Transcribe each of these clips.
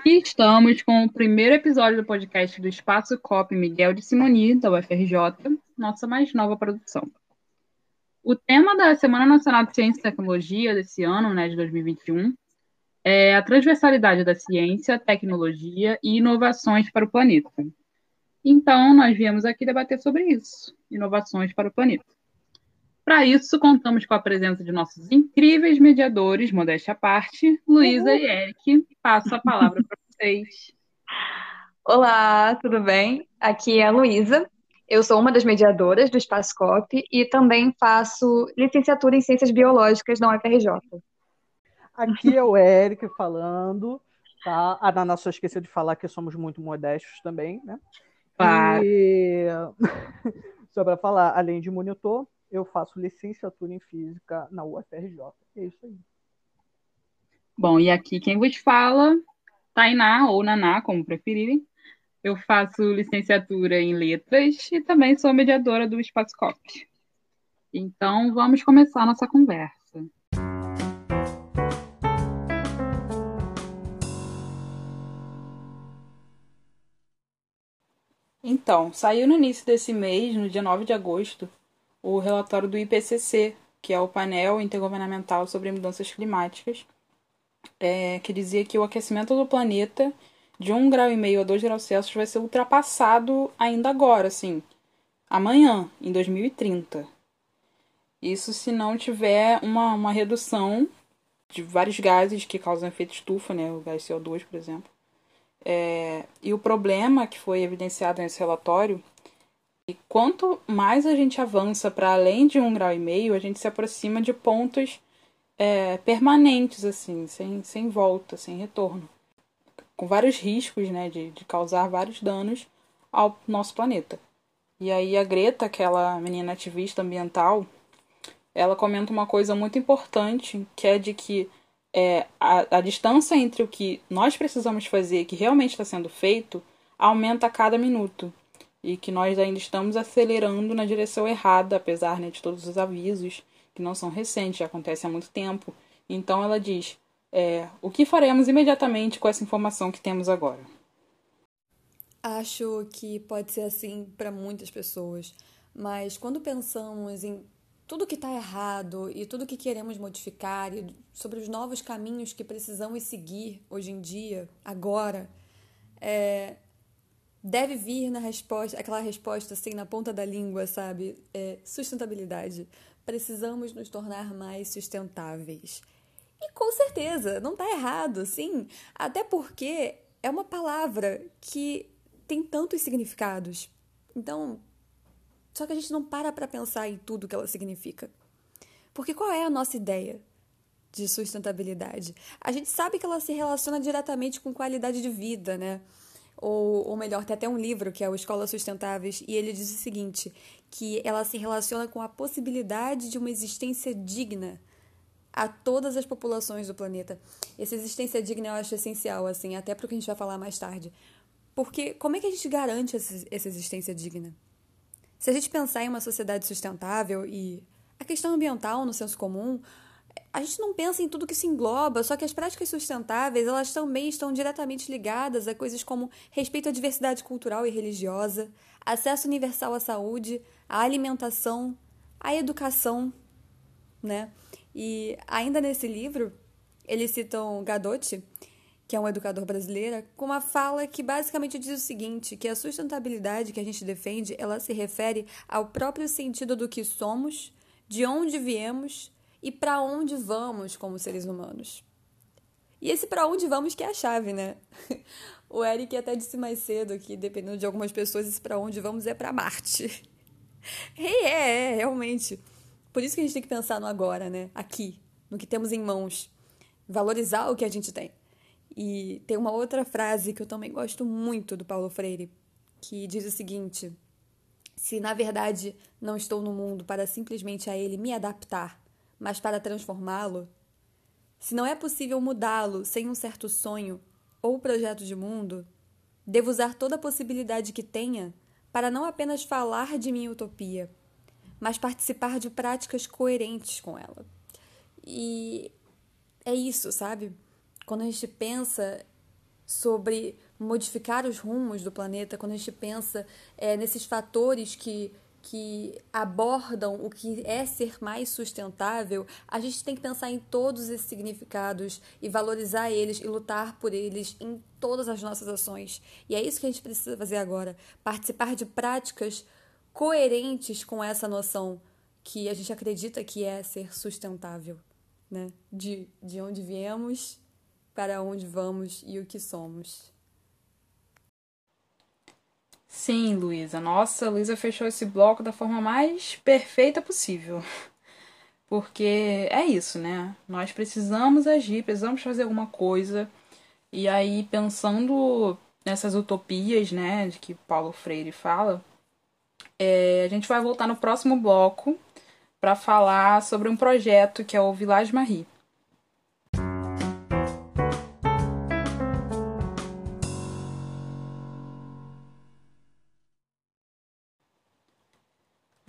Aqui estamos com o primeiro episódio do podcast do Espaço COP Miguel de Simoni, da UFRJ, nossa mais nova produção. O tema da Semana Nacional de Ciência e Tecnologia desse ano, né, de 2021, é a transversalidade da ciência, tecnologia e inovações para o planeta. Então, nós viemos aqui debater sobre isso, inovações para o planeta. Para isso, contamos com a presença de nossos incríveis mediadores, modéstia à parte, Luísa e Eric. Passo a palavra para vocês. Olá, tudo bem? Aqui é a Luísa. Eu sou uma das mediadoras do Espaço COP e também faço licenciatura em Ciências Biológicas na UFRJ. Aqui é o Eric falando, tá? A Nana só esqueceu de falar que somos muito modestos também, né? Claro. E... só para falar, além de monitor, eu faço licenciatura em física na UFRJ. É isso aí. Bom, e aqui quem vos fala, Tainá ou Naná, como preferirem. Eu faço licenciatura em letras e também sou mediadora do Espaço COP. Então, vamos começar nossa conversa. Então, saiu no início desse mês, no dia 9 de agosto, o relatório do IPCC, que é o painel intergovernamental sobre mudanças climáticas, é, que dizia que o aquecimento do planeta de 1,5 grau e meio a 2 graus Celsius vai ser ultrapassado ainda agora, assim, amanhã, em 2030. Isso se não tiver uma, uma redução de vários gases que causam efeito estufa, né, o gás CO2, por exemplo. É, e o problema que foi evidenciado nesse relatório e quanto mais a gente avança para além de um grau e meio, a gente se aproxima de pontos é, permanentes, assim, sem, sem volta, sem retorno. Com vários riscos né, de, de causar vários danos ao nosso planeta. E aí a Greta, aquela menina ativista ambiental, ela comenta uma coisa muito importante, que é de que é, a, a distância entre o que nós precisamos fazer e que realmente está sendo feito aumenta a cada minuto e que nós ainda estamos acelerando na direção errada, apesar né, de todos os avisos que não são recentes, já acontece há muito tempo. Então ela diz: é, o que faremos imediatamente com essa informação que temos agora? Acho que pode ser assim para muitas pessoas, mas quando pensamos em tudo que está errado e tudo que queremos modificar e sobre os novos caminhos que precisamos seguir hoje em dia, agora, é, deve vir na resposta, aquela resposta assim na ponta da língua, sabe? É, sustentabilidade. Precisamos nos tornar mais sustentáveis. E com certeza, não está errado, sim. Até porque é uma palavra que tem tantos significados. Então, só que a gente não para para pensar em tudo que ela significa. Porque qual é a nossa ideia de sustentabilidade? A gente sabe que ela se relaciona diretamente com qualidade de vida, né? Ou, ou melhor, tem até um livro que é o Escolas Sustentáveis, e ele diz o seguinte: que ela se relaciona com a possibilidade de uma existência digna a todas as populações do planeta. Essa existência digna eu acho essencial, assim, até para o que a gente vai falar mais tarde. Porque como é que a gente garante essa existência digna? Se a gente pensar em uma sociedade sustentável e a questão ambiental no senso comum, a gente não pensa em tudo que se engloba, só que as práticas sustentáveis, elas também estão diretamente ligadas a coisas como respeito à diversidade cultural e religiosa, acesso universal à saúde, à alimentação, à educação, né? E ainda nesse livro, eles citam Gadotti, que é um educador brasileiro, com uma fala que basicamente diz o seguinte, que a sustentabilidade que a gente defende, ela se refere ao próprio sentido do que somos, de onde viemos e para onde vamos como seres humanos. E esse para onde vamos que é a chave, né? O Eric até disse mais cedo que, dependendo de algumas pessoas, esse para onde vamos é para Marte. E é, é, realmente. Por isso que a gente tem que pensar no agora, né? Aqui, no que temos em mãos. Valorizar o que a gente tem. E tem uma outra frase que eu também gosto muito do Paulo Freire, que diz o seguinte: Se na verdade não estou no mundo para simplesmente a ele me adaptar, mas para transformá-lo? Se não é possível mudá-lo sem um certo sonho ou projeto de mundo, devo usar toda a possibilidade que tenha para não apenas falar de minha utopia, mas participar de práticas coerentes com ela. E é isso, sabe? Quando a gente pensa sobre modificar os rumos do planeta, quando a gente pensa é, nesses fatores que que abordam o que é ser mais sustentável, a gente tem que pensar em todos esses significados e valorizar eles e lutar por eles em todas as nossas ações. E é isso que a gente precisa fazer agora: participar de práticas coerentes com essa noção que a gente acredita que é ser sustentável, né? De, de onde viemos, para onde vamos e o que somos. Sim, Luísa. Nossa, Luísa fechou esse bloco da forma mais perfeita possível. Porque é isso, né? Nós precisamos agir, precisamos fazer alguma coisa. E aí, pensando nessas utopias, né, de que Paulo Freire fala, é, a gente vai voltar no próximo bloco para falar sobre um projeto que é o Village Marie.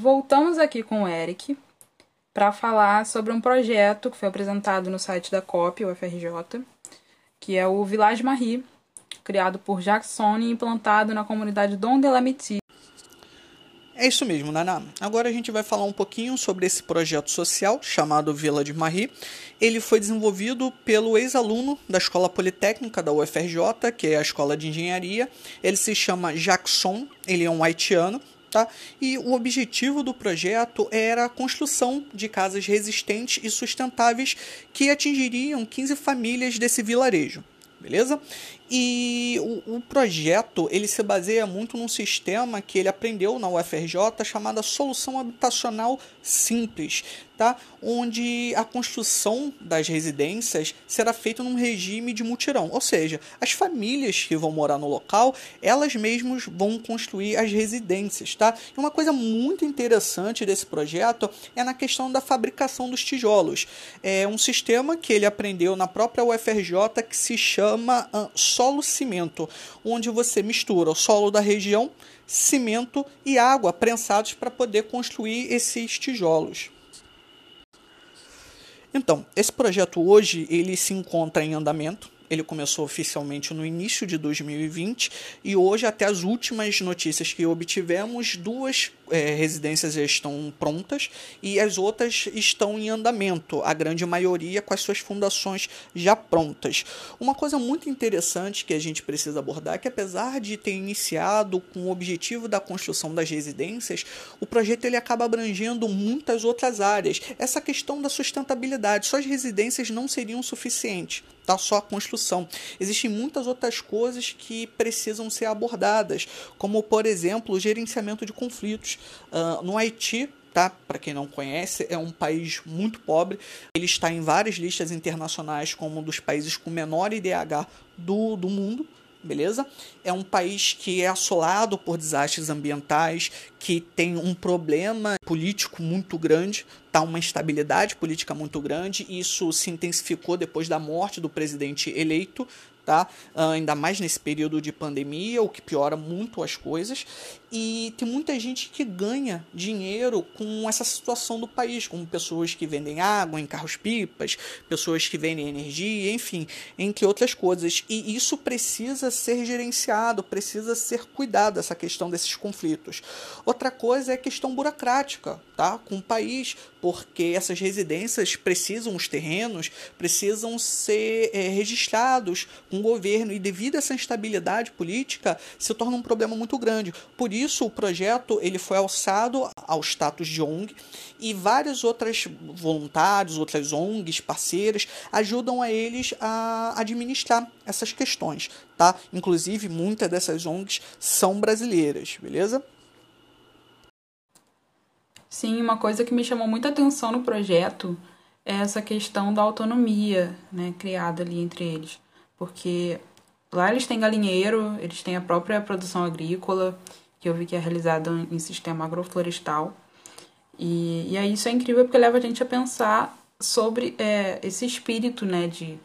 Voltamos aqui com o Eric para falar sobre um projeto que foi apresentado no site da COP, o FRJ, que é o Village Marie, criado por Jackson e implantado na comunidade Dom de la Métis. É isso mesmo, Naná. Agora a gente vai falar um pouquinho sobre esse projeto social chamado Vila de Marie. Ele foi desenvolvido pelo ex-aluno da Escola Politécnica da UFRJ, que é a Escola de Engenharia. Ele se chama Jackson, ele é um haitiano Tá? E o objetivo do projeto era a construção de casas resistentes e sustentáveis que atingiriam 15 famílias desse vilarejo beleza? E o, o, projeto ele se baseia muito num sistema que ele aprendeu na UFRJ chamada solução habitacional simples, tá? Onde a construção das residências será feita num regime de mutirão, ou seja, as famílias que vão morar no local, elas mesmas vão construir as residências, tá? E uma coisa muito interessante desse projeto é na questão da fabricação dos tijolos. É um sistema que ele aprendeu na própria UFRJ que se chama uh, solo-cimento, onde você mistura o solo da região, cimento e água prensados para poder construir esses tijolos. Então, esse projeto hoje ele se encontra em andamento. Ele começou oficialmente no início de 2020 e hoje, até as últimas notícias que obtivemos, duas é, residências já estão prontas e as outras estão em andamento, a grande maioria com as suas fundações já prontas. Uma coisa muito interessante que a gente precisa abordar é que apesar de ter iniciado com o objetivo da construção das residências, o projeto ele acaba abrangendo muitas outras áreas. Essa questão da sustentabilidade, só as residências não seriam suficientes tá só a construção. Existem muitas outras coisas que precisam ser abordadas, como por exemplo o gerenciamento de conflitos. Uh, no Haiti, tá? Para quem não conhece, é um país muito pobre. Ele está em várias listas internacionais como um dos países com menor IDH do, do mundo. Beleza? É um país que é assolado por desastres ambientais, que tem um problema político muito grande, tá uma instabilidade política muito grande. Isso se intensificou depois da morte do presidente eleito, tá? Uh, ainda mais nesse período de pandemia, o que piora muito as coisas. E tem muita gente que ganha dinheiro com essa situação do país, como pessoas que vendem água em carros-pipas, pessoas que vendem energia, enfim, entre outras coisas. E isso precisa ser gerenciado, precisa ser cuidado, essa questão desses conflitos. Outra coisa é a questão burocrática, tá? Com o país, porque essas residências precisam, os terrenos precisam ser é, registrados com o governo, e devido a essa instabilidade política, se torna um problema muito grande. Por isso o projeto ele foi alçado ao status de ONG e várias outras voluntários, outras ONGs parceiras ajudam a eles a administrar essas questões, tá? Inclusive muitas dessas ONGs são brasileiras, beleza? Sim, uma coisa que me chamou muita atenção no projeto é essa questão da autonomia, né, criada ali entre eles, porque lá eles têm galinheiro, eles têm a própria produção agrícola que eu vi que é realizado em sistema agroflorestal. E, e aí isso é incrível porque leva a gente a pensar sobre é, esse espírito né, de,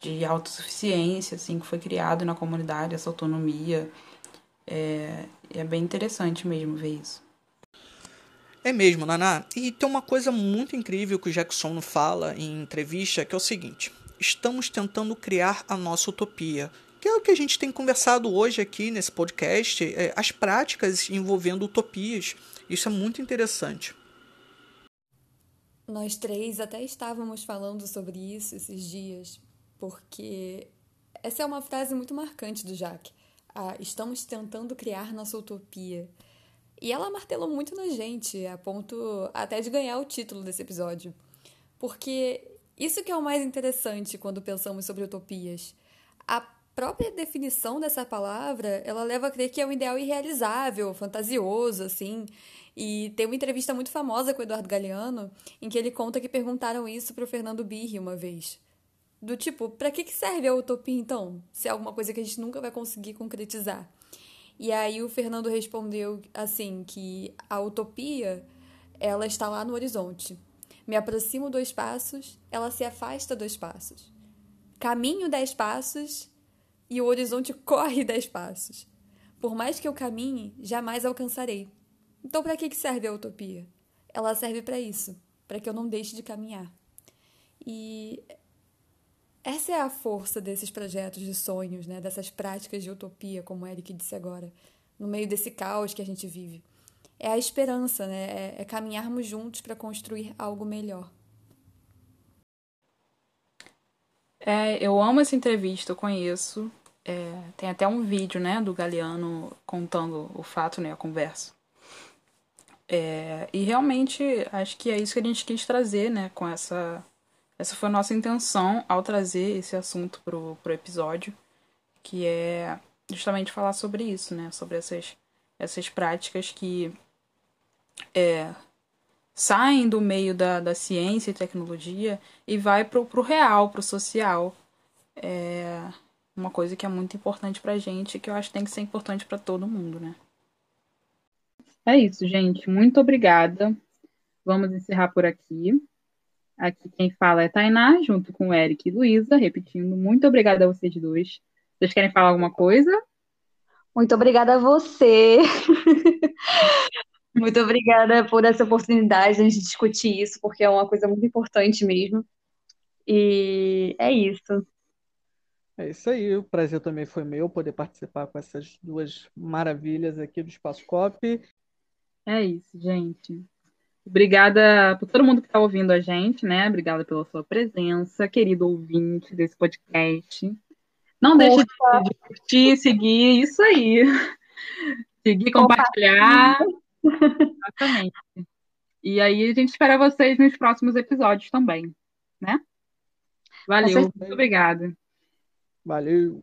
de autossuficiência assim, que foi criado na comunidade, essa autonomia. É, é bem interessante mesmo ver isso. É mesmo, Naná. E tem uma coisa muito incrível que o Jackson fala em entrevista, que é o seguinte: estamos tentando criar a nossa utopia, que é o que a gente tem conversado hoje aqui nesse podcast, é, as práticas envolvendo utopias. Isso é muito interessante. Nós três até estávamos falando sobre isso esses dias, porque essa é uma frase muito marcante do Jacques. Ah, estamos tentando criar nossa utopia. E ela martelou muito na gente, a ponto até de ganhar o título desse episódio. Porque isso que é o mais interessante quando pensamos sobre utopias. A própria definição dessa palavra, ela leva a crer que é um ideal irrealizável, fantasioso, assim. E tem uma entrevista muito famosa com o Eduardo Galeano, em que ele conta que perguntaram isso para o Fernando Birri uma vez. Do tipo, para que serve a utopia então? Se é alguma coisa que a gente nunca vai conseguir concretizar. E aí o Fernando respondeu assim que a utopia ela está lá no horizonte. Me aproximo dois passos, ela se afasta dois passos. Caminho dez passos e o horizonte corre dez passos. Por mais que eu caminhe, jamais alcançarei. Então, para que serve a utopia? Ela serve para isso, para que eu não deixe de caminhar. E essa é a força desses projetos de sonhos, né? dessas práticas de utopia, como o Eric disse agora, no meio desse caos que a gente vive. É a esperança, né? é, é caminharmos juntos para construir algo melhor. É, eu amo essa entrevista, eu conheço. É, tem até um vídeo né, do Galeano contando o fato, né, a conversa. É, e realmente acho que é isso que a gente quis trazer né, com essa essa foi a nossa intenção ao trazer esse assunto pro, pro episódio, que é justamente falar sobre isso, né? Sobre essas, essas práticas que é, saem do meio da, da ciência e tecnologia e vai pro, pro real, pro social. É uma coisa que é muito importante pra gente e que eu acho que tem que ser importante para todo mundo, né? É isso, gente. Muito obrigada. Vamos encerrar por aqui. Aqui quem fala é Tainá, junto com o Eric e Luísa, repetindo, muito obrigada a vocês dois. Vocês querem falar alguma coisa? Muito obrigada a você. muito obrigada por essa oportunidade de a gente discutir isso, porque é uma coisa muito importante mesmo. E é isso. É isso aí, o prazer também foi meu poder participar com essas duas maravilhas aqui do Espaço Cop. É isso, gente. Obrigada por todo mundo que está ouvindo a gente, né? Obrigada pela sua presença, querido ouvinte desse podcast. Não deixe de curtir, seguir, isso aí. Seguir, compartilhar. Exatamente. E aí a gente espera vocês nos próximos episódios também, né? Valeu, muito obrigada. Valeu.